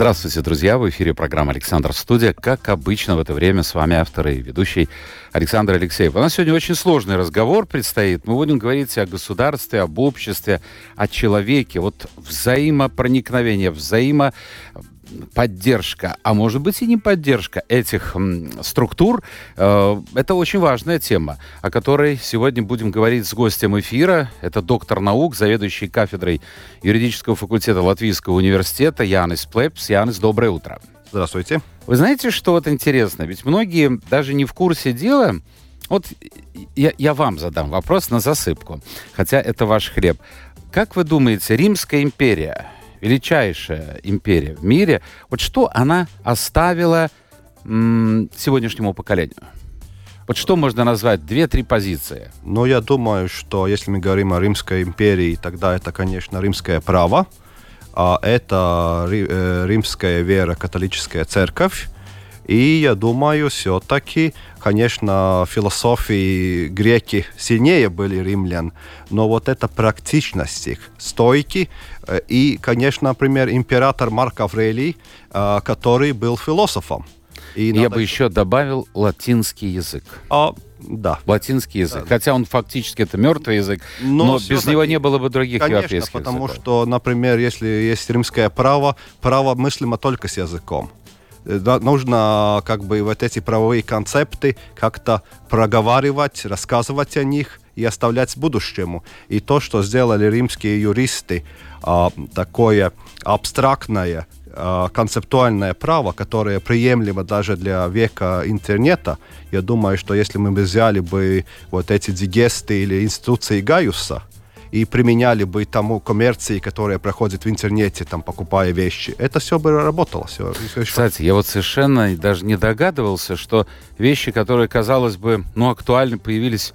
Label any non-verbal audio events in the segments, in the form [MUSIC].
Здравствуйте, друзья! В эфире программа «Александр Студия». Как обычно в это время с вами автор и ведущий Александр Алексеев. У нас сегодня очень сложный разговор предстоит. Мы будем говорить о государстве, об обществе, о человеке. Вот взаимопроникновение, взаимо поддержка, а может быть и не поддержка этих структур, э, это очень важная тема, о которой сегодня будем говорить с гостем эфира. Это доктор наук, заведующий кафедрой юридического факультета Латвийского университета Янис Плепс. Янис, доброе утро. Здравствуйте. Вы знаете, что вот интересно? Ведь многие даже не в курсе дела. Вот я, я вам задам вопрос на засыпку, хотя это ваш хлеб. Как вы думаете, Римская империя величайшая империя в мире, вот что она оставила м, сегодняшнему поколению? Вот что можно назвать две-три позиции? Ну, я думаю, что если мы говорим о Римской империи, тогда это, конечно, римское право, а это э, римская вера, католическая церковь, и я думаю, все-таки, конечно, философии греки сильнее были римлян, но вот эта практичность их, стойки, э, и, конечно, например, император Марк Аврелий, э, который был философом. И Я надо... бы еще добавил латинский язык. А, да. Латинский язык. Да. Хотя он фактически это мертвый язык, но, но без него не было бы других конечно, европейских потому языков. что, например, если есть римское право, право мыслимо только с языком. Э, нужно как бы вот эти правовые концепты как-то проговаривать, рассказывать о них и оставлять будущему. И то, что сделали римские юристы, а, такое абстрактное, а, концептуальное право, которое приемлемо даже для века интернета, я думаю, что если мы бы взяли бы вот эти дигесты или институции Гaiuса, и применяли бы тому коммерции, которая проходит в интернете, там, покупая вещи, это все бы работало. Все, все Кстати, я вот совершенно даже не догадывался, что вещи, которые, казалось бы, ну, актуальны, появились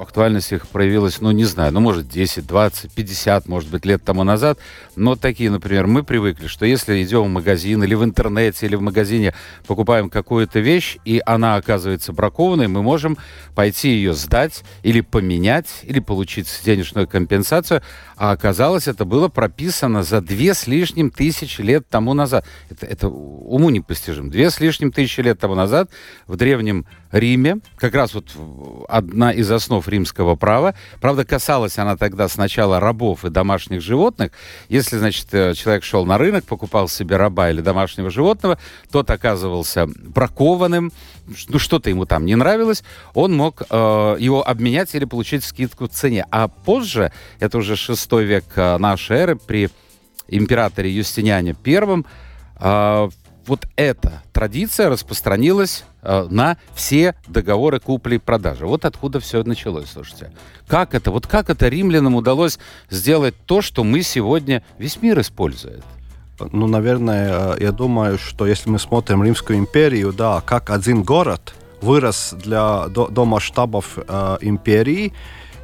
актуальность их проявилась, ну, не знаю, ну, может, 10, 20, 50, может быть, лет тому назад. Но такие, например, мы привыкли, что если идем в магазин или в интернете, или в магазине покупаем какую-то вещь, и она оказывается бракованной, мы можем пойти ее сдать или поменять, или получить денежную компенсацию. А оказалось, это было прописано за две с лишним тысячи лет тому назад. Это, это уму непостижимо. Две с лишним тысячи лет тому назад в Древнем Риме, как раз вот одна из основ римского права, правда, касалась она тогда сначала рабов и домашних животных. Если, значит, э, человек шел на рынок, покупал себе раба или домашнего животного, тот оказывался бракованным, ну, что-то ему там не нравилось, он мог э, его обменять или получить скидку в цене. А позже, это уже шестой век э, нашей эры, при императоре Юстиниане I, э, вот эта традиция распространилась э, на все договоры купли-продажи. Вот откуда все началось, слушайте. Как это? Вот как это римлянам удалось сделать то, что мы сегодня весь мир использует? Ну, наверное, я думаю, что если мы смотрим Римскую империю, да, как один город вырос для, до, до масштабов э, империи,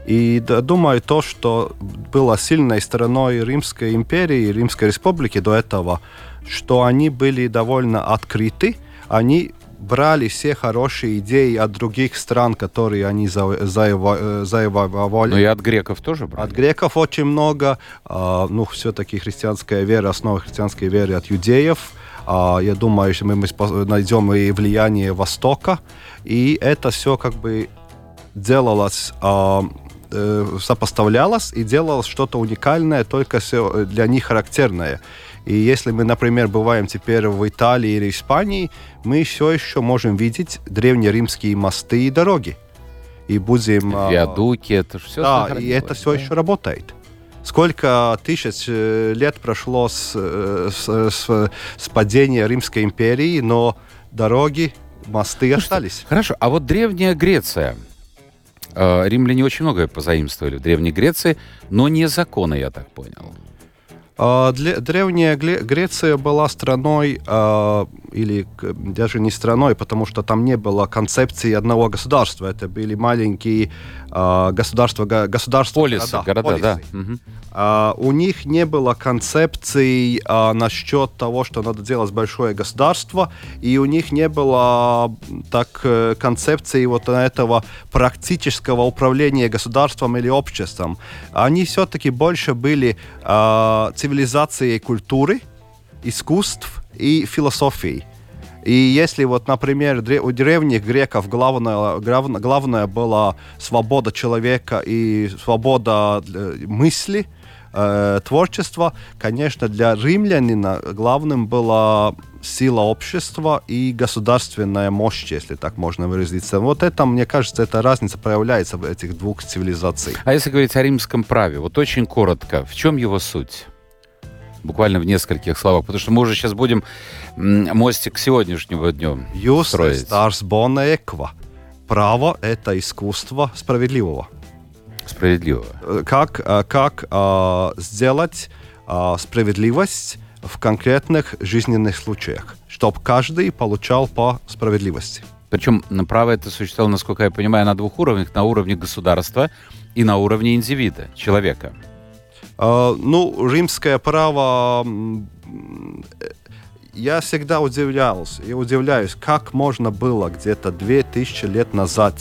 и да, думаю, то, что было сильной стороной Римской империи, Римской республики до этого, что они были довольно открыты, они брали все хорошие идеи от других стран, которые они завоевали. Ну и от греков тоже брали? От греков очень много. А, ну, все-таки христианская вера, основа христианской веры от юдеев. А, я думаю, что мы найдем и влияние Востока. И это все как бы делалось а, э, сопоставлялось и делалось что-то уникальное, только все для них характерное. И если мы, например, бываем теперь в Италии или Испании, мы все еще можем видеть древнеримские мосты и дороги. И будем... А, Виадуки, это все Да, и это все да? еще работает. Сколько тысяч э, лет прошло с, э, с, с, с падения Римской империи, но дороги, мосты Слушайте, остались. Хорошо, а вот Древняя Греция, э, римляне очень многое позаимствовали в Древней Греции, но не законы, я так понял. А, древняя Греция была страной, э, или даже не страной, потому что там не было концепции одного государства. Это были маленькие государства, государства полисы, города. города полисы. да. Угу. У них не было концепции uh, насчет того, что надо делать большое государство, и у них не было так uh, концепции вот этого практического управления государством или обществом. Они все-таки больше были цивилизацией культуры, искусств и философии. И если вот, например, у древних греков главное, главное, главное была свобода человека и свобода э, мысли, э, творчества, конечно, для римлянина главным была сила общества и государственная мощь, если так можно выразиться. Вот это, мне кажется, эта разница проявляется в этих двух цивилизациях. А если говорить о римском праве, вот очень коротко, в чем его суть? Буквально в нескольких словах, потому что мы уже сейчас будем мостик к сегодняшнему дню Jūs строить. Ekva. Право – это искусство справедливого. Справедливого. Э, как, э, как э, сделать справедливость в конкретных жизненных случаях, чтобы каждый получал по справедливости. Причем право это существовало, насколько я понимаю, на двух уровнях. На уровне государства и на уровне индивида, человека. А, ну, римское право я всегда удивлялся и удивляюсь, как можно было где-то 2000 лет назад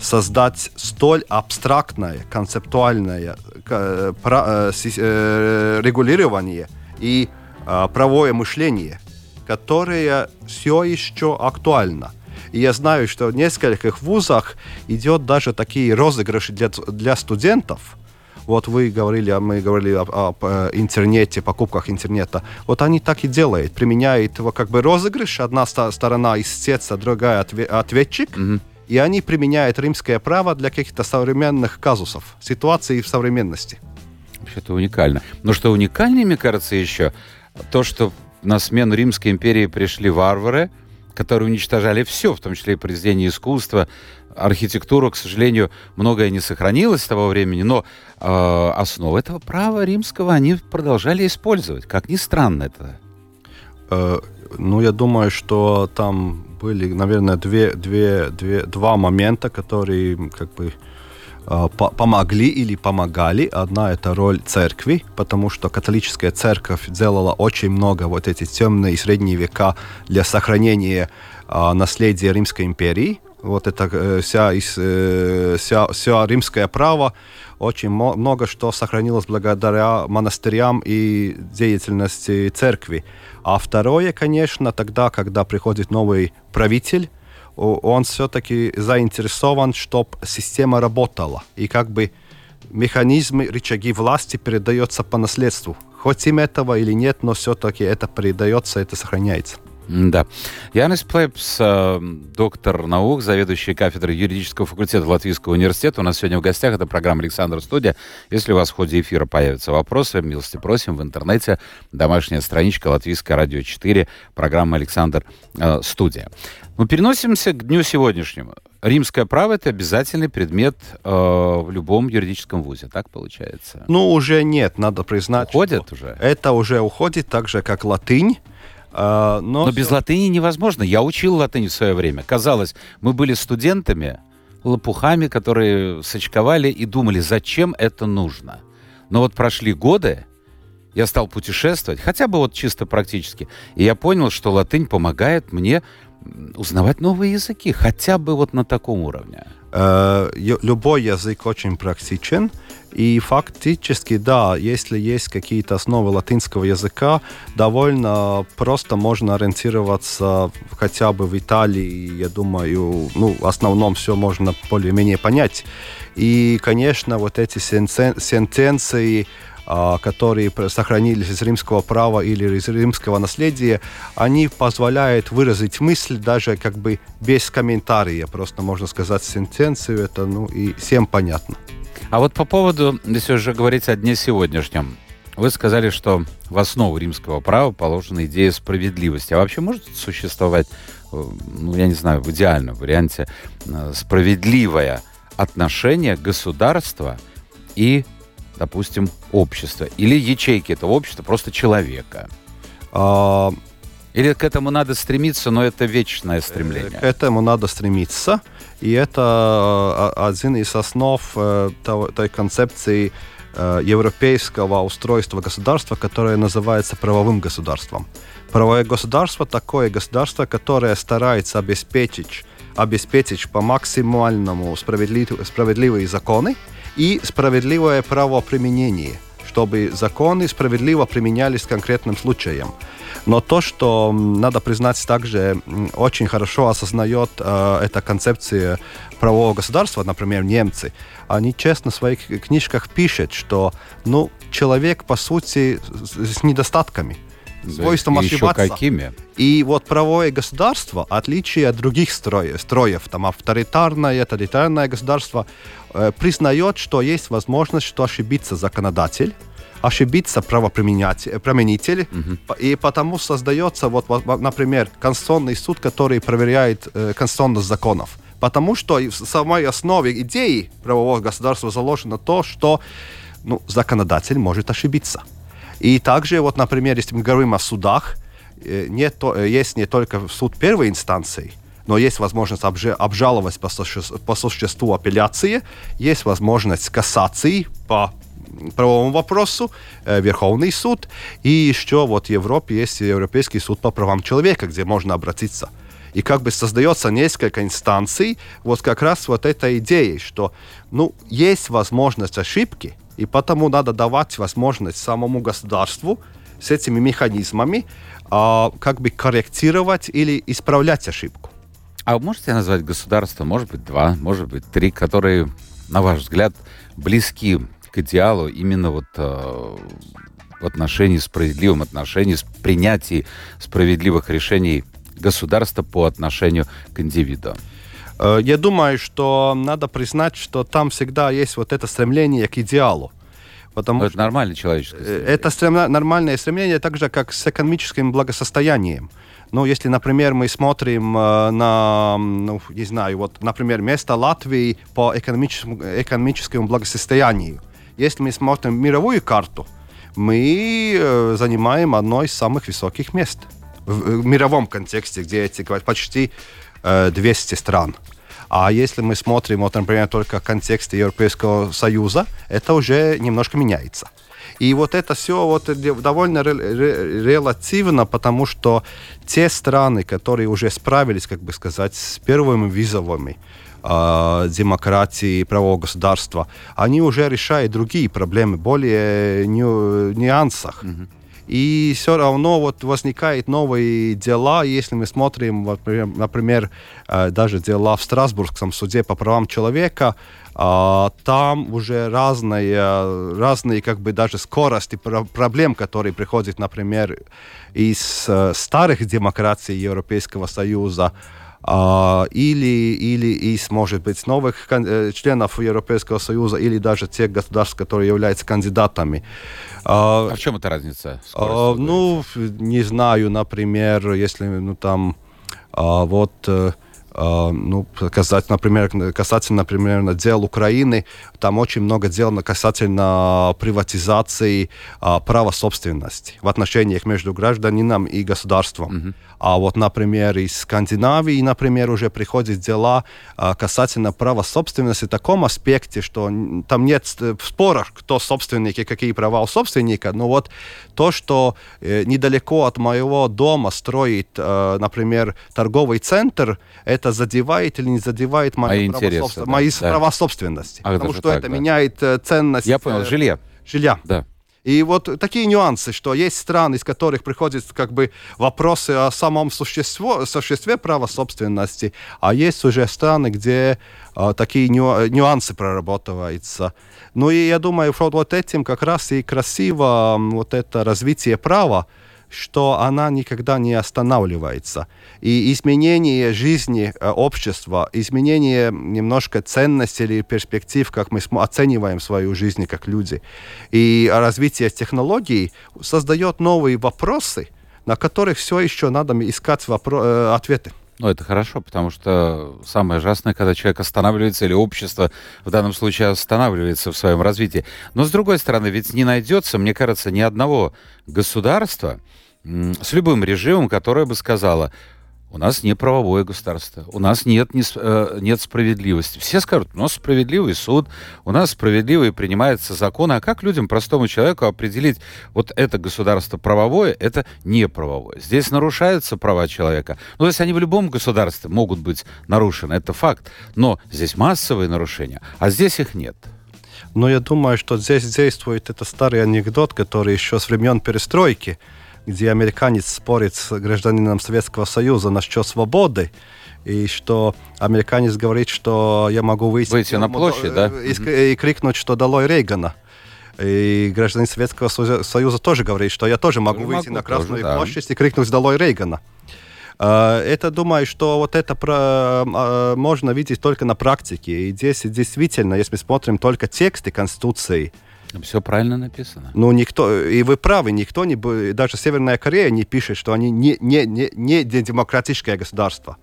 создать столь абстрактное, концептуальное э, э, э, регулирование и а, правое мышление, которое все еще актуально. И я знаю, что в нескольких вузах идет даже такие розыгрыши для, для студентов – вот вы говорили, а мы говорили об, об э, интернете, покупках интернета. Вот они так и делают, применяют как бы розыгрыш, одна сторона истец, а другая ответчик. Mm-hmm. И они применяют римское право для каких-то современных казусов, ситуаций в современности. Это уникально. Но что уникальнее, мне кажется, еще, то, что на смену Римской империи пришли варвары, которые уничтожали все, в том числе и произведения искусства, архитектуру, к сожалению, многое не сохранилось с того времени, но э, основы этого права римского они продолжали использовать. Как ни странно это. Э, ну, я думаю, что там были, наверное, две, две, две, два момента, которые как бы э, помогли или помогали. Одна это роль церкви, потому что католическая церковь делала очень много вот эти темные и средние века для сохранения э, наследия Римской империи вот это э, вся, э, вся, вся римское право, очень много что сохранилось благодаря монастырям и деятельности церкви. А второе, конечно, тогда, когда приходит новый правитель, он все-таки заинтересован, чтобы система работала. И как бы механизмы, рычаги власти передаются по наследству. Хотим этого или нет, но все-таки это передается, это сохраняется. Да. Янис Плепс, э, доктор наук, заведующий кафедрой юридического факультета Латвийского университета. У нас сегодня в гостях. Это программа «Александр Студия». Если у вас в ходе эфира появятся вопросы, милости просим в интернете. Домашняя страничка Латвийское радио 4, программа «Александр э, Студия». Мы переносимся к дню сегодняшнему. Римское право это обязательный предмет э, в любом юридическом вузе, так получается? Ну, уже нет, надо признать. Уходит уже? Это уже уходит, так же, как латынь. А, но но без латыни невозможно. Я учил латынь в свое время. Казалось, мы были студентами, лопухами, которые сочковали и думали, зачем это нужно. Но вот прошли годы, я стал путешествовать, хотя бы вот чисто практически, и я понял, что латынь помогает мне узнавать новые языки, хотя бы вот на таком уровне. Э, любой язык очень практичен, и фактически, да, если есть какие-то основы латинского языка, довольно просто можно ориентироваться хотя бы в Италии, я думаю, ну, в основном все можно более-менее понять. И, конечно, вот эти сентенции, которые сохранились из римского права или из римского наследия, они позволяют выразить мысль даже как бы без комментария. Просто можно сказать сентенцию, это ну и всем понятно. А вот по поводу, если уже говорить о дне сегодняшнем, вы сказали, что в основу римского права положена идея справедливости. А вообще может существовать, э, ну, я не знаю, в идеальном варианте, э, справедливое отношение государства и допустим, общества? Или ячейки этого общества просто человека? А, Или к этому надо стремиться, но это вечное стремление? К этому надо стремиться. И это э, один из основ э, той концепции э, европейского устройства государства, которое называется правовым государством. Правовое государство такое государство, которое старается обеспечить, обеспечить по максимальному справедли- справедливые законы и справедливое правоприменение, чтобы законы справедливо применялись конкретным случаям. Но то, что надо признать, также очень хорошо осознает э, эта концепция правового государства, например, немцы, они честно в своих книжках пишут, что ну, человек, по сути, с недостатками, свойством еще ошибаться. какими? И вот правовое государство, отличие от других строев, строев там авторитарное, тоталитарное государство, э, признает, что есть возможность, что ошибиться законодатель, ошибиться правоприменять- применитель, и потому создается, вот, например, Конституционный суд, который проверяет э, конституционность законов. Потому что в самой основе идеи правового государства заложено то, что ну, законодатель может ошибиться. И также, вот, например, если мы говорим о судах, э, не то- э, есть не только суд первой инстанции, но есть возможность обже- обжаловать по, суще- по существу апелляции, есть возможность кассации по правовому вопросу, э, Верховный суд, и еще вот в Европе есть Европейский суд по правам человека, где можно обратиться. И как бы создается несколько инстанций, вот как раз вот этой идеей, что ну, есть возможность ошибки, и потому надо давать возможность самому государству с этими механизмами а, как бы корректировать или исправлять ошибку. А можете назвать государство, может быть, два, может быть, три, которые, на ваш взгляд, близки к идеалу именно вот э, в отношении справедливом отношении, с принятии справедливых решений государства по отношению к индивиду? Э, Я думаю, что надо признать, что там всегда есть вот это стремление к идеалу. Потому Ну, это что нормально человеческое. э, стремление. это стрем- нормальное стремление, так же, как с экономическим благосостоянием. Ну, если, например, мы смотрим э, на, ну, не знаю, вот, например, место Латвии по экономическому, экономическому благосостоянию. Если мы смотрим мировую карту, мы э, занимаем одно из самых высоких мест в, в мировом контексте, где эти почти э, 200 стран. А если мы смотрим, вот, например, только в контексте Европейского Союза, это уже немножко меняется. И вот это все вот довольно ре- ре- релативно, потому что те страны, которые уже справились, как бы сказать, с первыми визовыми э, демократии, правового государства, они уже решают другие проблемы, более ню- нюансах. И все равно вот возникают новые дела, если мы смотрим, например, э, даже дела в Страсбургском суде по правам человека, а, там уже разные, разные как бы даже скорости про- проблем, которые приходят, например, из э, старых демократий Европейского Союза, или, или из, может быть, новых э, членов Европейского Союза, или даже тех государств, которые являются кандидатами. А, А в чем эта разница? а, ну, не знаю, например, если ну там а, вот э, а, ну, касательно, например, касательно, например, дел Украины, там очень много дел касательно приватизации а, права собственности в отношениях между гражданином и государством. А вот, например, из Скандинавии, например, уже приходят дела а, касательно права собственности в таком аспекте, что там нет э, спора, кто собственник и какие права у собственника, но вот то, что э, недалеко от моего дома строит, э, например, торговый центр, это задевает или не задевает мои, Мои права, интересы, собствен- да, мои да. права собственности. Ах, потому что так, это да. меняет э, ценность Я понял, э, жилье. жилья. Да. И вот такие нюансы, что есть страны, из которых приходят как бы вопросы о самом существе, существе права собственности, а есть уже страны, где э, такие ню- нюансы прорабатываются. Ну и я думаю, вот, вот этим как раз и красиво вот это развитие права, что она никогда не останавливается. И изменение жизни э, общества, изменение немножко ценностей или перспектив, как мы оцениваем свою жизнь как люди, и развитие технологий создает новые вопросы, на которых все еще надо искать вопро- э, ответы. Ну, это хорошо, потому что самое ужасное, когда человек останавливается или общество в данном случае останавливается в своем развитии. Но, с другой стороны, ведь не найдется, мне кажется, ни одного государства с любым режимом, которое бы сказало, у нас не правовое государство, у нас нет, не, э, нет справедливости. Все скажут, у нас справедливый суд, у нас справедливые принимаются законы. А как людям, простому человеку, определить, вот это государство правовое, это не правовое? Здесь нарушаются права человека. Ну, то есть они в любом государстве могут быть нарушены, это факт. Но здесь массовые нарушения, а здесь их нет. Но я думаю, что здесь действует это старый анекдот, который еще с времен перестройки – где американец спорит с гражданином Советского Союза насчет свободы, и что американец говорит, что я могу выйти, выйти на площадь, да? И, и крикнуть, что долой Рейгана. И гражданин Советского Союза тоже говорит, что я тоже могу выйти могу, на Красную тоже, площадь да. и крикнуть «Долой Рейгана». А, это, думаю, что вот это про, а, можно видеть только на практике. И здесь действительно, если мы смотрим только тексты Конституции, все правильно написано. Ну, никто, и вы правы, никто не, даже Северная Корея не пишет, что они не, не, не, не демократическое государство.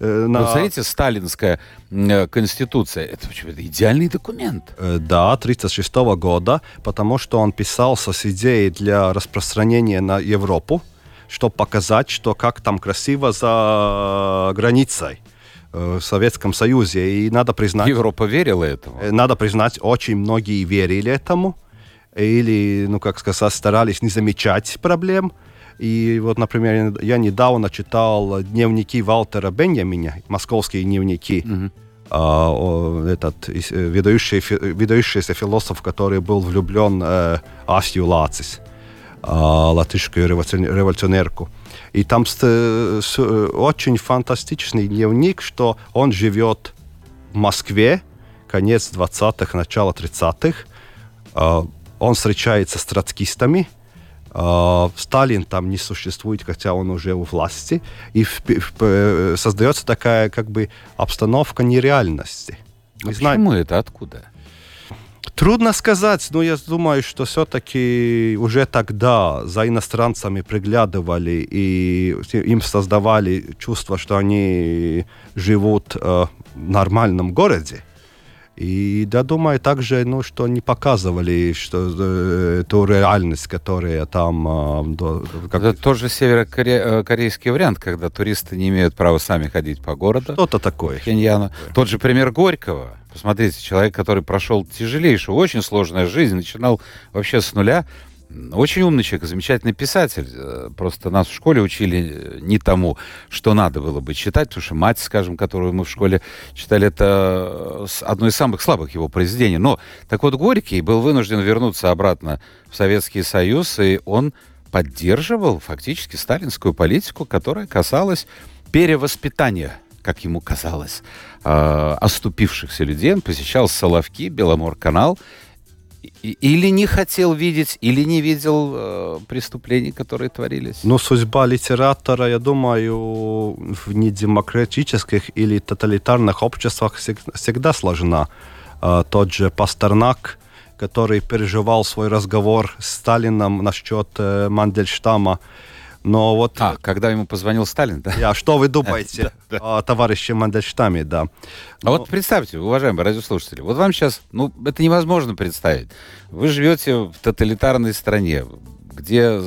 Э, на... Вот смотрите, сталинская э, конституция, это, это идеальный документ. Э, да, 1936 года, потому что он писался с идеей для распространения на Европу, чтобы показать, что как там красиво за границей в Советском Союзе. И надо признать... Европа верила этому? Надо признать, очень многие верили этому. Или, ну, как сказать, старались не замечать проблем. И вот, например, я недавно читал дневники Валтера Беньяминя, московские дневники. Mm-hmm. Uh, этот выдающий, выдающийся философ, который был влюблен э, Асью Лацис, э, латышскую революционерку. И там с, очень фантастичный дневник, что он живет в Москве, конец 20-х, начало 30-х. Э, он встречается с троцкистами. Э, Сталин там не существует, хотя он уже у власти. И в, создается такая как бы обстановка нереальности. А почему знаем... это? Откуда? Трудно сказать, но я думаю, что все-таки уже тогда за иностранцами приглядывали и им создавали чувство, что они живут э, в нормальном городе. И я думаю также, ну, что не показывали что, э, ту реальность, которая там... Э, как... Это тоже северокорейский вариант, когда туристы не имеют права сами ходить по городу. Что-то такое. Пхеньяну. Тот же пример Горького. Посмотрите, человек, который прошел тяжелейшую, очень сложную жизнь, начинал вообще с нуля, очень умный человек, замечательный писатель. Э, просто нас в школе учили э, не тому, что надо было бы читать, потому что мать, скажем, которую мы в школе читали, это э, одно из самых слабых его произведений. Но так вот Горький был вынужден вернуться обратно в Советский Союз, и он поддерживал фактически сталинскую политику, которая касалась перевоспитания, как ему казалось, оступившихся людей. Он посещал Соловки, Беломор-канал, или не хотел видеть, или не видел э, преступлений, которые творились? Ну, судьба литератора, я думаю, в недемократических или тоталитарных обществах всегда сложна. Э, тот же Пастернак, который переживал свой разговор с Сталином насчет э, Мандельштама, но вот... А, когда ему позвонил Сталин, да? Я, что вы [LAUGHS] думаете о товарище Мандельштаме, да. А вот представьте, уважаемые радиослушатели, вот вам сейчас, ну, это невозможно представить. Вы живете в тоталитарной стране, где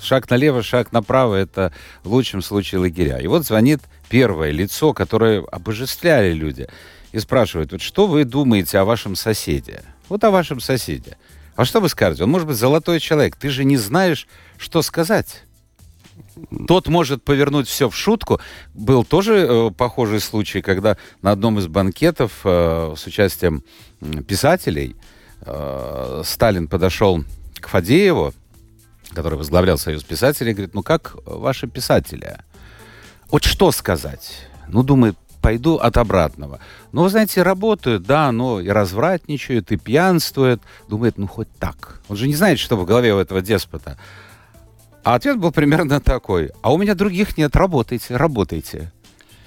шаг налево, шаг направо, это в лучшем случае лагеря. И вот звонит первое лицо, которое обожествляли люди, и спрашивает, вот что вы думаете о вашем соседе? Вот о вашем соседе. А что вы скажете? Он может быть золотой человек. Ты же не знаешь, что сказать. Тот может повернуть все в шутку. Был тоже э, похожий случай, когда на одном из банкетов э, с участием писателей э, Сталин подошел к Фадееву, который возглавлял Союз писателей, и говорит, ну как ваши писатели? Вот что сказать? Ну, думает, пойду от обратного. Ну, вы знаете, работают, да, но и развратничают, и пьянствуют. Думает, ну, хоть так. Он же не знает, что в голове у этого деспота. А ответ был примерно такой. А у меня других нет, работайте, работайте.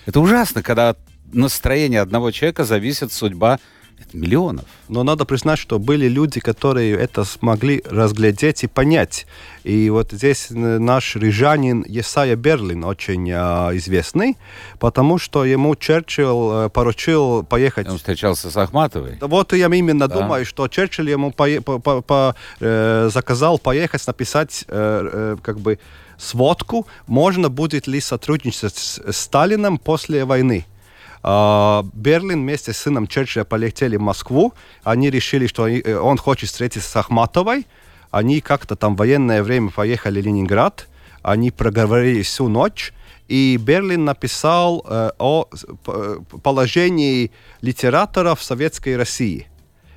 Это ужасно, когда настроение одного человека зависит судьба Это миллионов. Но надо признать, что были люди, которые это смогли разглядеть и понять. И вот здесь наш рижанин Есая Берлин очень э, известный, потому что ему Черчилль э, поручил поехать... Он встречался с Ахматовой. Вот я именно да. думаю, что Черчилль ему по, по, по, по, э, заказал поехать написать э, э, как бы сводку, можно будет ли сотрудничать с Сталином после войны. А, Берлин вместе с сыном Черчилля полетели в Москву. Они решили, что э, он хочет встретиться с Ахматовой. Они как-то там в военное время поехали в Ленинград. Они проговорили всю ночь. И Берлин написал э, о э, положении литераторов в Советской России.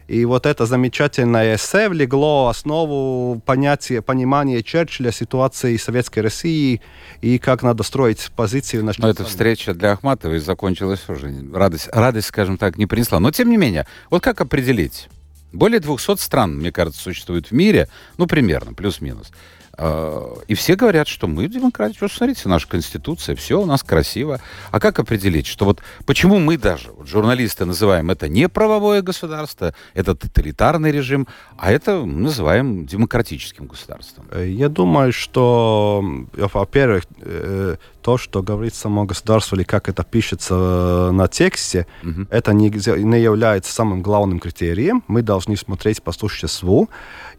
И вот это замечательное эссе влегло основу понятия, понимания Черчилля ситуации Советской России и как надо строить позиции. На Но эта встреча для Ахматовой закончилась уже. Радость, радость, скажем так, не принесла. Но тем не менее, вот как определить? Более 200 стран, мне кажется, существует в мире, ну, примерно, плюс-минус. А, и все говорят, что мы демократия. Вот смотрите, наша конституция, все у нас красиво. А как определить, что вот почему мы даже, вот журналисты называем это не правовое государство, это тоталитарный режим, а это называем демократическим государством? Э, я думаю, что, во-первых, э, то, что говорит само государство или как это пишется э, на тексте, угу. это не, не является самым главным критерием. Мы должны смотреть по существу.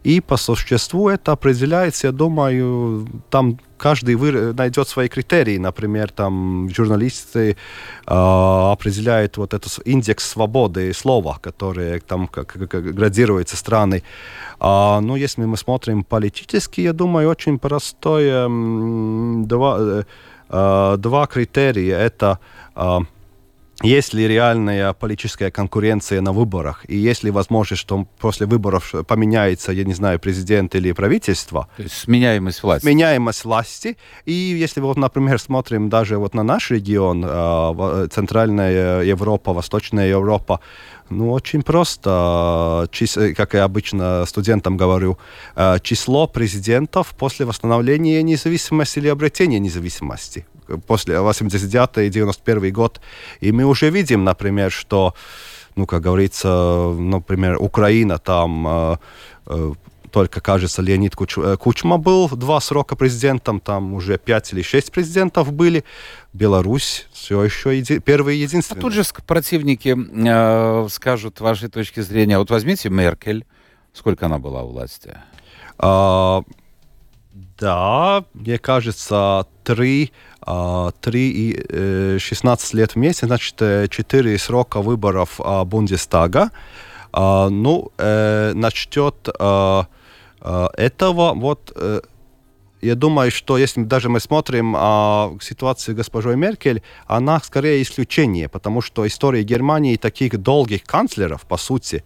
И по существу это определяется, я думаю, там каждый вы, найдет свои критерии. Например, там журналисты э, определяют вот этот индекс свободы слова, который там как, как градируется страны. А, ну, если мы смотрим политически, я думаю, очень простое два, э, э, два критерия. Это э, есть ли реальная политическая конкуренция на выборах, и есть ли возможность, что после выборов поменяется, я не знаю, президент или правительство. То есть сменяемость власти. Сменяемость власти. И если вот, например, смотрим даже вот на наш регион, а, Центральная Европа, Восточная Европа, ну, очень просто, как я обычно студентам говорю, число президентов после восстановления независимости или обретения независимости после 89-91 год. И мы уже видим, например, что, ну, как говорится, например, Украина там э, э, только, кажется, Леонид. Э, Кучма был два срока президентом, там уже пять или шесть президентов были. Беларусь все еще еди... первый и единственный. А тут же противники э, скажут вашей точки зрения. Вот возьмите Меркель. Сколько она была у власти? А, да, мне кажется, три 3 и 16 лет вместе, значит, 4 срока выборов Бундестага. Ну, насчет этого, вот, я думаю, что если даже мы смотрим а, ситуацию госпожой Меркель, она скорее исключение, потому что история Германии таких долгих канцлеров, по сути,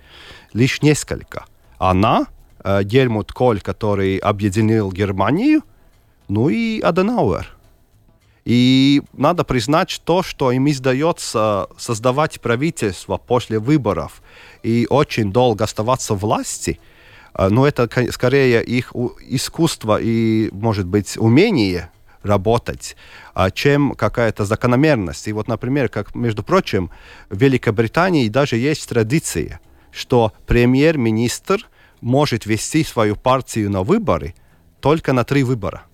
лишь несколько. Она, э, Гельмут Коль, который объединил Германию, ну и Аденауэр. И надо признать то, что им издается создавать правительство после выборов и очень долго оставаться в власти, э, но это скорее их искусство и, может быть, умение работать, а, чем какая-то закономерность. И вот, например, как, между прочим, в Великобритании даже есть традиция, что премьер-министр может вести свою партию на выборы только на три выбора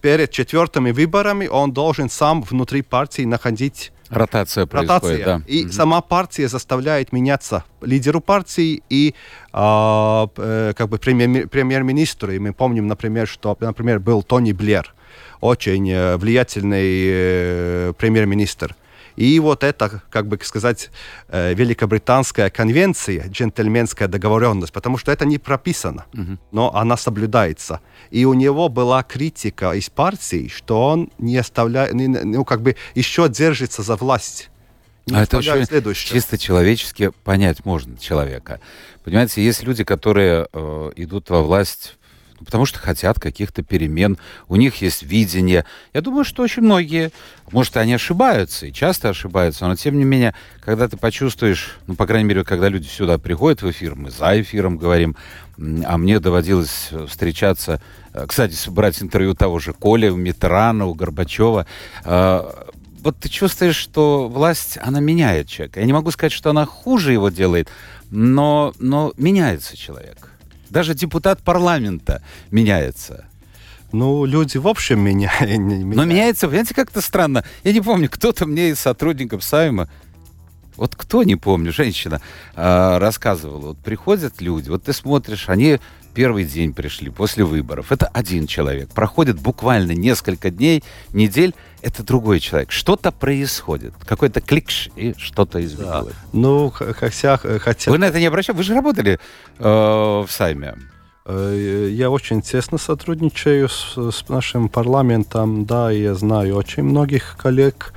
перед четвертыми выборами он должен сам внутри партии находить Ротация происходит, Ротация. да. И угу. сама партия заставляет меняться лидеру партии и а, э, как бы премьер, премьер-министру. И мы помним, например, что, например, был Тони Блер, очень э, влиятельный э, премьер-министр. И вот это, как бы сказать, э, Великобританская конвенция, джентльменская договоренность, потому что это не прописано, угу. но она соблюдается. И у него была критика из партии, что он не оставляет, ну, как бы еще держится за власть. Не а это очень чисто человечески понять можно человека. Понимаете, есть люди, которые э, идут во власть потому что хотят каких-то перемен, у них есть видение. Я думаю, что очень многие, может, они ошибаются, и часто ошибаются, но тем не менее, когда ты почувствуешь, ну, по крайней мере, когда люди сюда приходят в эфир, мы за эфиром говорим, а мне доводилось встречаться, э, кстати, брать интервью того же Коля, Митрана, у Горбачева, э, вот ты чувствуешь, что власть, она меняет человека. Я не могу сказать, что она хуже его делает, но, но меняется человек. Даже депутат парламента меняется. Ну, люди в общем [LAUGHS] меняют. Но меняется, понимаете, как-то странно. Я не помню, кто-то мне из сотрудников Сайма вот кто, не помню, женщина э, рассказывала, вот приходят люди, вот ты смотришь, они первый день пришли после выборов. Это один человек. Проходит буквально несколько дней, недель, это другой человек. Что-то происходит. Какой-то кликш, и что-то изменилось. Да. Ну, хотя, хотя... Вы на это не обращали? Вы же работали э, в Сайме. Э, я очень тесно сотрудничаю с, с нашим парламентом, да, я знаю очень многих коллег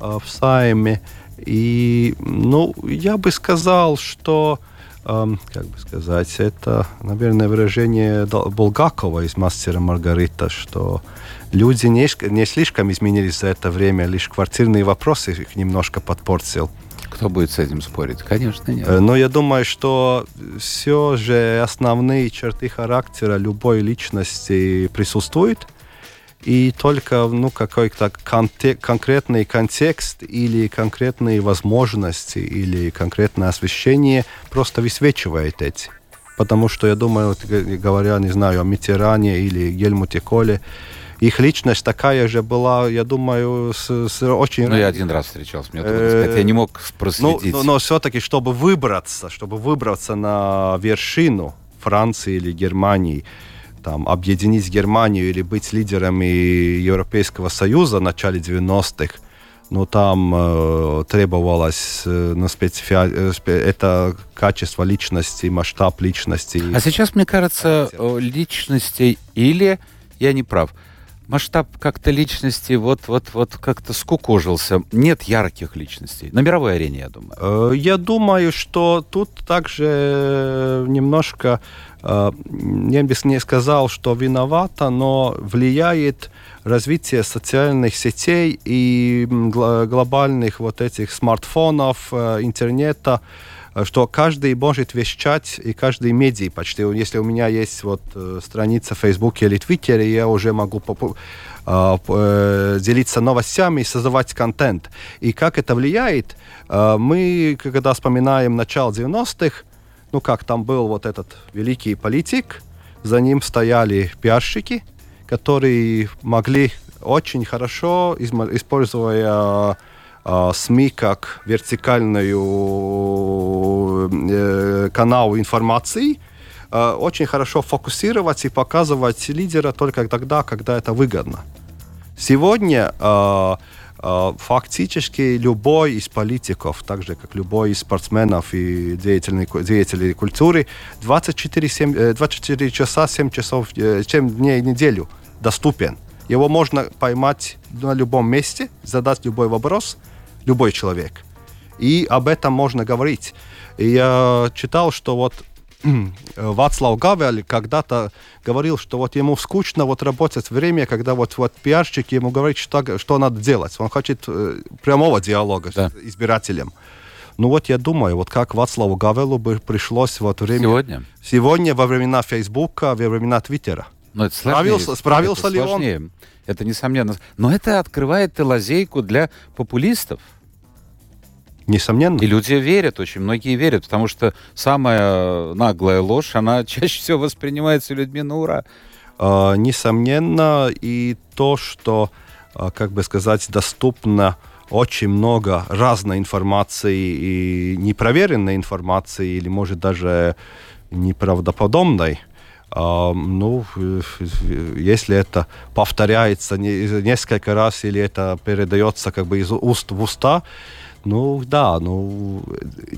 э, в Сайме. И, ну, я бы сказал, что, э, как бы сказать, это, наверное, выражение Булгакова из «Мастера Маргарита», что люди не, не слишком изменились за это время, лишь квартирные вопросы их немножко подпортил. Кто будет с этим спорить? Конечно, нет. Э, но я думаю, что все же основные черты характера любой личности присутствуют и только ну, какой-то конкретный контекст или конкретные возможности или конкретное освещение просто высвечивает эти. Потому что я думаю, говоря, не знаю, о Митеране или Гельмуте Коле, их личность такая же была, я думаю, с, с очень... Ну, я один раз встречался, мне трудно сказать, я не мог проследить. Ну, но, но все-таки, чтобы выбраться, чтобы выбраться на вершину Франции или Германии, там, объединить Германию или быть лидерами Европейского Союза в начале 90-х, но там э, требовалось э, ну, специфи... Э, это качество личности, масштаб личности. А сейчас, мне кажется, личности или я не прав. Масштаб как-то личности вот, вот, вот как-то скукожился. Нет ярких личностей. На мировой арене, я думаю. Э, я думаю, что тут также немножко Э, я бы не сказал, что виновата, но влияет развитие социальных сетей и глобальных вот этих смартфонов, э, интернета, э, что каждый может вещать, и каждый медиа почти. Если у меня есть вот страница в Фейсбуке или Твиттере, я уже могу делиться новостями и создавать контент. И как это влияет? Мы, когда вспоминаем начало 90-х, ну как там был вот этот великий политик, за ним стояли пиарщики, которые могли очень хорошо, используя э, СМИ как вертикальную э, канал информации, э, очень хорошо фокусировать и показывать лидера только тогда, когда это выгодно. Сегодня э, а, фактически любой из политиков, так же как любой из спортсменов и деятелей, деятелей культуры, 24, 7, 24 часа, 7 часов, 7 э, дней в неделю доступен. Его можно поймать на любом месте, задать любой вопрос, любой человек. И об этом можно говорить. И я читал, что вот Вацлав Гавель когда-то говорил, что вот ему скучно вот работать время, когда вот, вот пиарщик ему говорит, что, что надо делать. Он хочет э, прямого диалога да. с избирателем. Ну вот я думаю, вот как Вацлаву Гавелу бы пришлось вот время... Сегодня? Сегодня, во времена Фейсбука, во времена Твиттера. Но это сложнее. Справился, справился это ли сложнее. он? Это несомненно. Но это открывает лазейку для популистов. Несомненно. И люди верят, очень многие верят, потому что самая наглая ложь, она [LAUGHS] чаще всего воспринимается людьми на ура. А, несомненно, и то, что, а, как бы сказать, доступно очень много разной информации и непроверенной информации, или, может, даже неправдоподобной. Uh, ну, если это повторяется не, несколько раз или это передается как бы из уст в уста, ну да, ну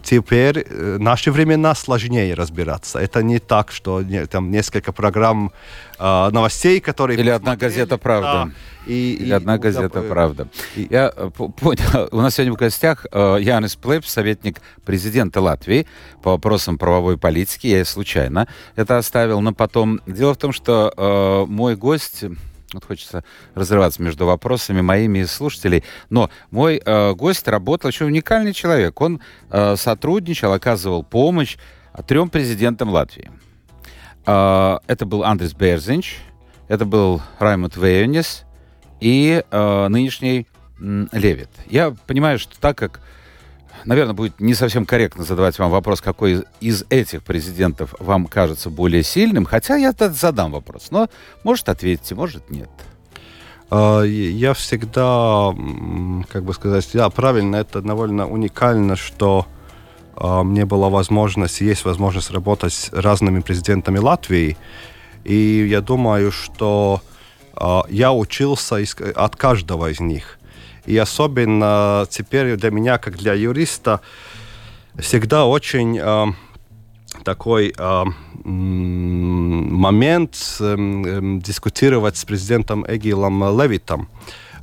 теперь э, наши времена сложнее разбираться. Это не так, что не, там несколько программ э, новостей, которые... Или одна газета «Правда». Да, и, Или и, одна газета да, «Правда». И... Я э, понял. [LAUGHS] У нас сегодня в гостях э, Янис Плеп, советник президента Латвии по вопросам правовой политики. Я случайно это оставил, но потом... Дело в том, что э, мой гость вот хочется разрываться между вопросами моими и слушателей. Но мой э, гость работал, очень уникальный человек. Он э, сотрудничал, оказывал помощь трем президентам Латвии. Э, это был Андрес Берзинч, это был Раймонд Вейонис и э, нынешний Левит, я понимаю, что так как наверное, будет не совсем корректно задавать вам вопрос, какой из этих президентов вам кажется более сильным, хотя я задам вопрос, но может ответите, может нет. А, я всегда, как бы сказать, да, правильно, это довольно уникально, что а, мне была возможность, есть возможность работать с разными президентами Латвии. И я думаю, что а, я учился от каждого из них. И особенно теперь для меня, как для юриста, всегда очень э, такой э, момент э, дискутировать с президентом Эгилом Левитом,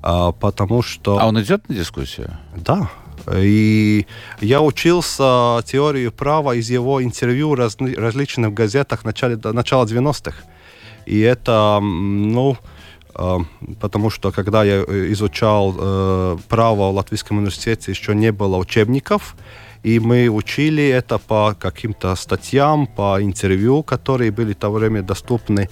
э, потому что... А он идет на дискуссию? Да. И я учился теорию права из его интервью в разли, различных газетах начала, начала 90-х. И это, ну, потому что когда я э, изучал э, право в Латвийском университете, еще не было учебников, и мы учили это по каким-то статьям, по интервью, которые были в то время доступны.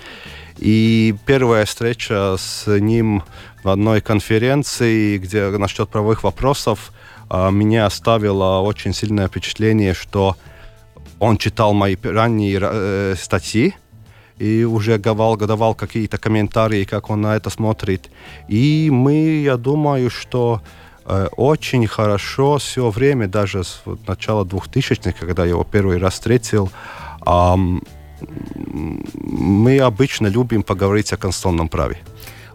И первая встреча с ним в одной конференции, где насчет правовых вопросов, меня оставило очень сильное впечатление, что он читал мои ранние э, статьи, и уже давал, давал какие-то комментарии, как он на это смотрит. И мы, я думаю, что э, очень хорошо все время, даже с вот, начала 2000-х, когда я его первый раз встретил, э, мы обычно любим поговорить о конституционном праве.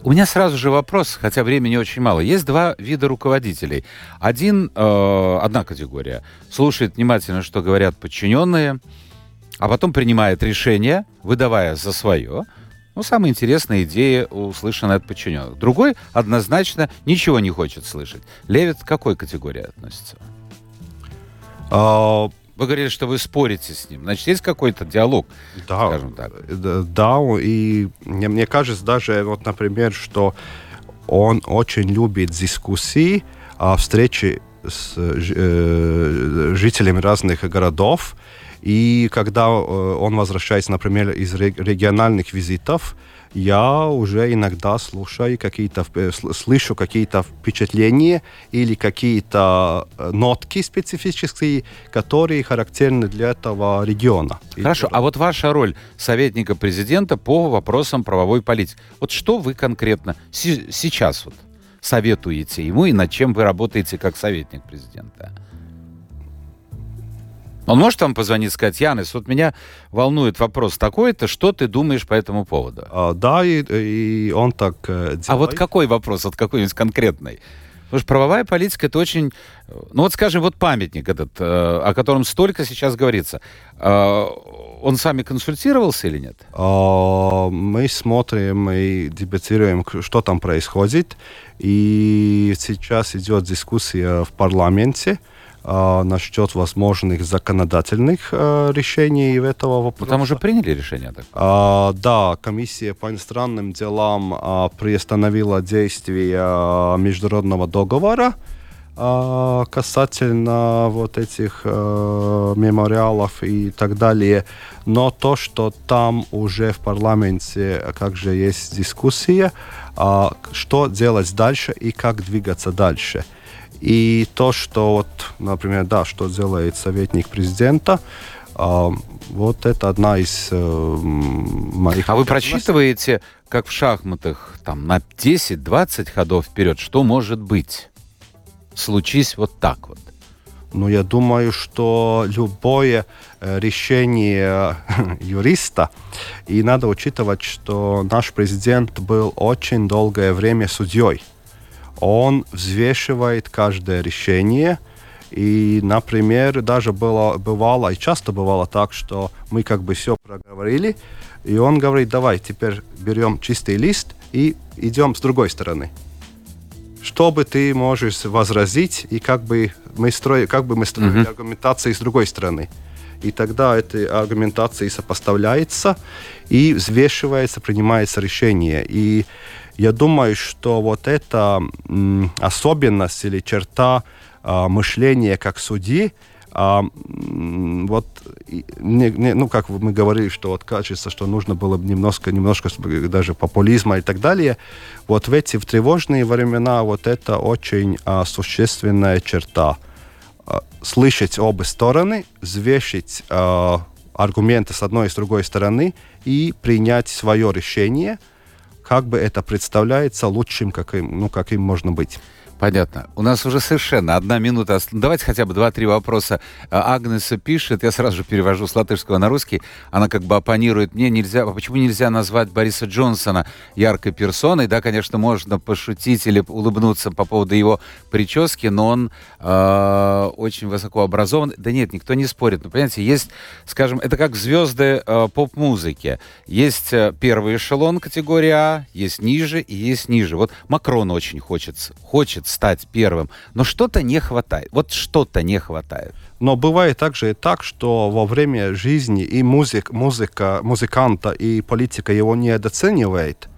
У меня сразу же вопрос, хотя времени очень мало. Есть два вида руководителей. Один, э, одна категория, слушает внимательно, что говорят подчиненные, а потом принимает решение, выдавая за свое, ну, самая интересная идея услышана от подчиненных. Другой однозначно ничего не хочет слышать. Левит к какой категории относится? А... Вы говорили, что вы спорите с ним. Значит, есть какой-то диалог, да, скажем так. Да, и мне, мне кажется даже, вот, например, что он очень любит дискуссии, а встречи с э, жителями разных городов, и когда э, он возвращается, например, из региональных визитов, я уже иногда слушаю какие-то, э, слышу какие-то впечатления или какие-то э, нотки специфические, которые характерны для этого региона. Хорошо, а вот ваша роль советника президента по вопросам правовой политики. Вот что вы конкретно сейчас вот советуете ему и над чем вы работаете как советник президента? Он может вам позвонить и сказать, Янис, вот меня волнует вопрос такой-то, что ты думаешь по этому поводу? А, да, и, и он так э, делает. А вот какой вопрос, вот какой-нибудь конкретный? Потому что правовая политика это очень... Ну вот скажем, вот памятник этот, э, о котором столько сейчас говорится. Э, он с вами консультировался или нет? А, мы смотрим и дебатируем, что там происходит. И сейчас идет дискуссия в парламенте э, насчет возможных законодательных э, решений этого вопроса. Вы там уже приняли решение? Так? А, да, комиссия по иностранным делам а, приостановила действие а, международного договора а, касательно вот этих а, мемориалов и так далее. Но то, что там уже в парламенте, как же есть дискуссия, а, что делать дальше и как двигаться дальше – и то, что вот, например, да, что делает советник президента, э, вот это одна из э, моих... А вы просчитываете, как в шахматах, там, на 10-20 ходов вперед, что может быть? Случись вот так вот. Ну, я думаю, что любое э, решение [LAUGHS] юриста, и надо учитывать, что наш президент был очень долгое время судьей он взвешивает каждое решение. И, например, даже было, бывало, и часто бывало так, что мы как бы все проговорили, и он говорит, давай, теперь берем чистый лист и идем с другой стороны. Что бы ты можешь возразить, и как бы мы строим, как бы мы строили uh-huh. аргументации с другой стороны. И тогда этой аргументации сопоставляется и взвешивается, принимается решение. И я думаю, что вот эта особенность или черта а, мышления как судьи, А, вот, не, не, ну, как мы говорили, что вот кажется, что нужно было немножко, немножко даже популизма и так далее. Вот в эти в тревожные времена вот это очень а, существенная черта. А, слышать обе стороны, взвешить а, аргументы с одной и с другой стороны и принять свое решение, как бы это представляется лучшим, каким, ну, каким можно быть. Понятно. У нас уже совершенно одна минута. Давайте хотя бы два-три вопроса. А, Агнеса пишет, я сразу же перевожу с латышского на русский. Она как бы оппонирует мне, нельзя, а почему нельзя назвать Бориса Джонсона яркой персоной? Да, конечно, можно пошутить или улыбнуться по поводу его прически, но он э, очень высоко образован. Да нет, никто не спорит. Но, понимаете, есть, скажем, это как звезды э, поп-музыки. Есть э, первый эшелон категории А, есть ниже и есть ниже. Вот Макрон очень хочет, хочет стать первым, но что-то не хватает. Вот что-то не хватает. Но бывает также и так, что во время жизни и музык, музыка, музыканта, и политика его недооценивает,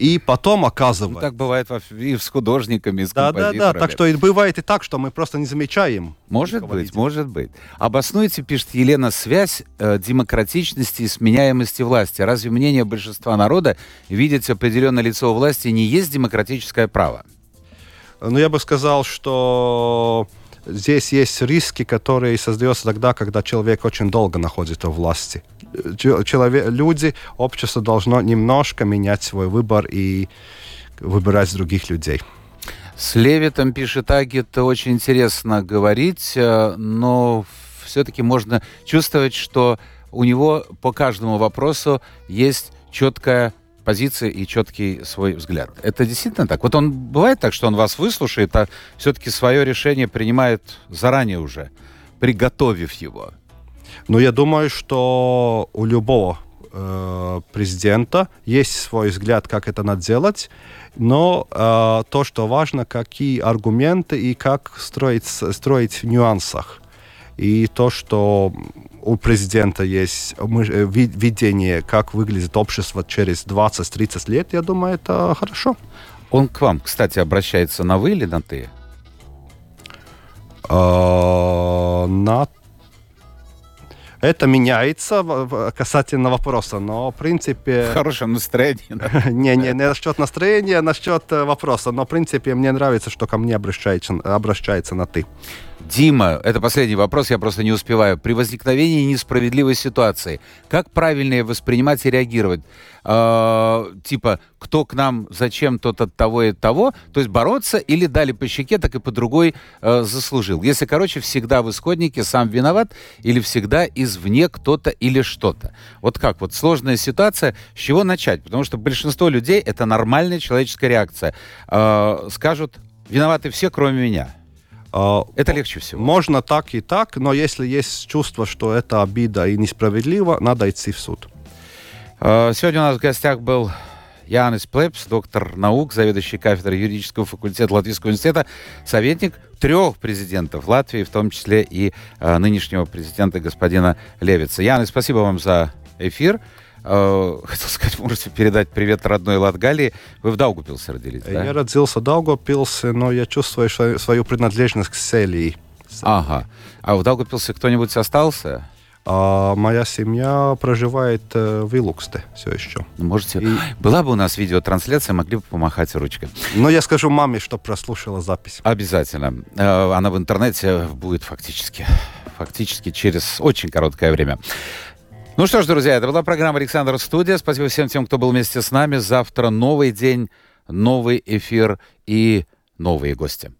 и потом оказывается... Ну, так бывает и с художниками, и с Да, да, да. Так что и бывает и так, что мы просто не замечаем. Может быть, может быть. Обоснуйте, пишет Елена, связь э, демократичности и сменяемости власти. Разве мнение большинства народа видеть определенное лицо власти не есть демократическое право? Но я бы сказал, что здесь есть риски, которые создаются тогда, когда человек очень долго находится в власти. Человек, люди, общество должно немножко менять свой выбор и выбирать других людей. С Левитом, пишет Агит, очень интересно говорить, э, но все-таки можно чувствовать, что у него по каждому вопросу есть четкая позиция и четкий свой взгляд. Это действительно так? Вот он бывает так, что он вас выслушает, а все-таки свое решение принимает заранее уже, приготовив его? Ну, я думаю, что у любого э, президента есть свой взгляд, как это надо делать, но э, то, что важно, какие аргументы и как строить, строить в нюансах. И то, что у президента есть э, видение, как выглядит общество через 20-30 лет, я думаю, это хорошо. Он к вам, кстати, обращается на вы или на ты? А, на это меняется касательно вопроса, но в принципе... [LAUGHS] В хорошем настроении, да? [LAUGHS] не, не, не насчет настроения, а насчет э, вопроса. Но в принципе мне нравится, что ко мне обращается, обращается на «ты». Дима, это последний вопрос, я просто не успеваю. При возникновении несправедливой ситуации, как правильно воспринимать и реагировать? Э, типа, кто к нам, зачем тот от того и того? То есть бороться или дали по щеке, так и по другой э, заслужил. Если, короче, всегда в исходнике сам виноват или всегда извне кто-то или что-то. Вот как? Вот сложная ситуация, с чего начать? Потому что большинство людей, это нормальная человеческая реакция. Э, скажут, виноваты все, кроме меня. А, это легче всего. Можно так и так, но если есть чувство, что это обида и несправедливо, надо идти в суд. А, сегодня у нас в гостях был Янис Плепс, доктор наук, заведующий кафедрой юридического факультета Латвийского университета, советник трех президентов Латвии, в том числе и э, нынешнего президента господина Левица. Янис, спасибо вам за эфир. Э, хотел сказать, можете передать привет родной Латгалии. Вы в Даугупилсе родились, да? Я родился в Даугупилсе, но я чувствую свою принадлежность к Селии. Ага. А в Даугупилсе кто-нибудь остался? А моя семья проживает э, в Илуксте все еще. Ну, можете... И... Была бы у нас видеотрансляция, могли бы помахать ручкой. Но я скажу маме, что прослушала запись. Обязательно. Э, она в интернете будет фактически, фактически через очень короткое время. Ну что ж, друзья, это была программа «Александр Студия». Спасибо всем тем, кто был вместе с нами. Завтра новый день, новый эфир и новые гости.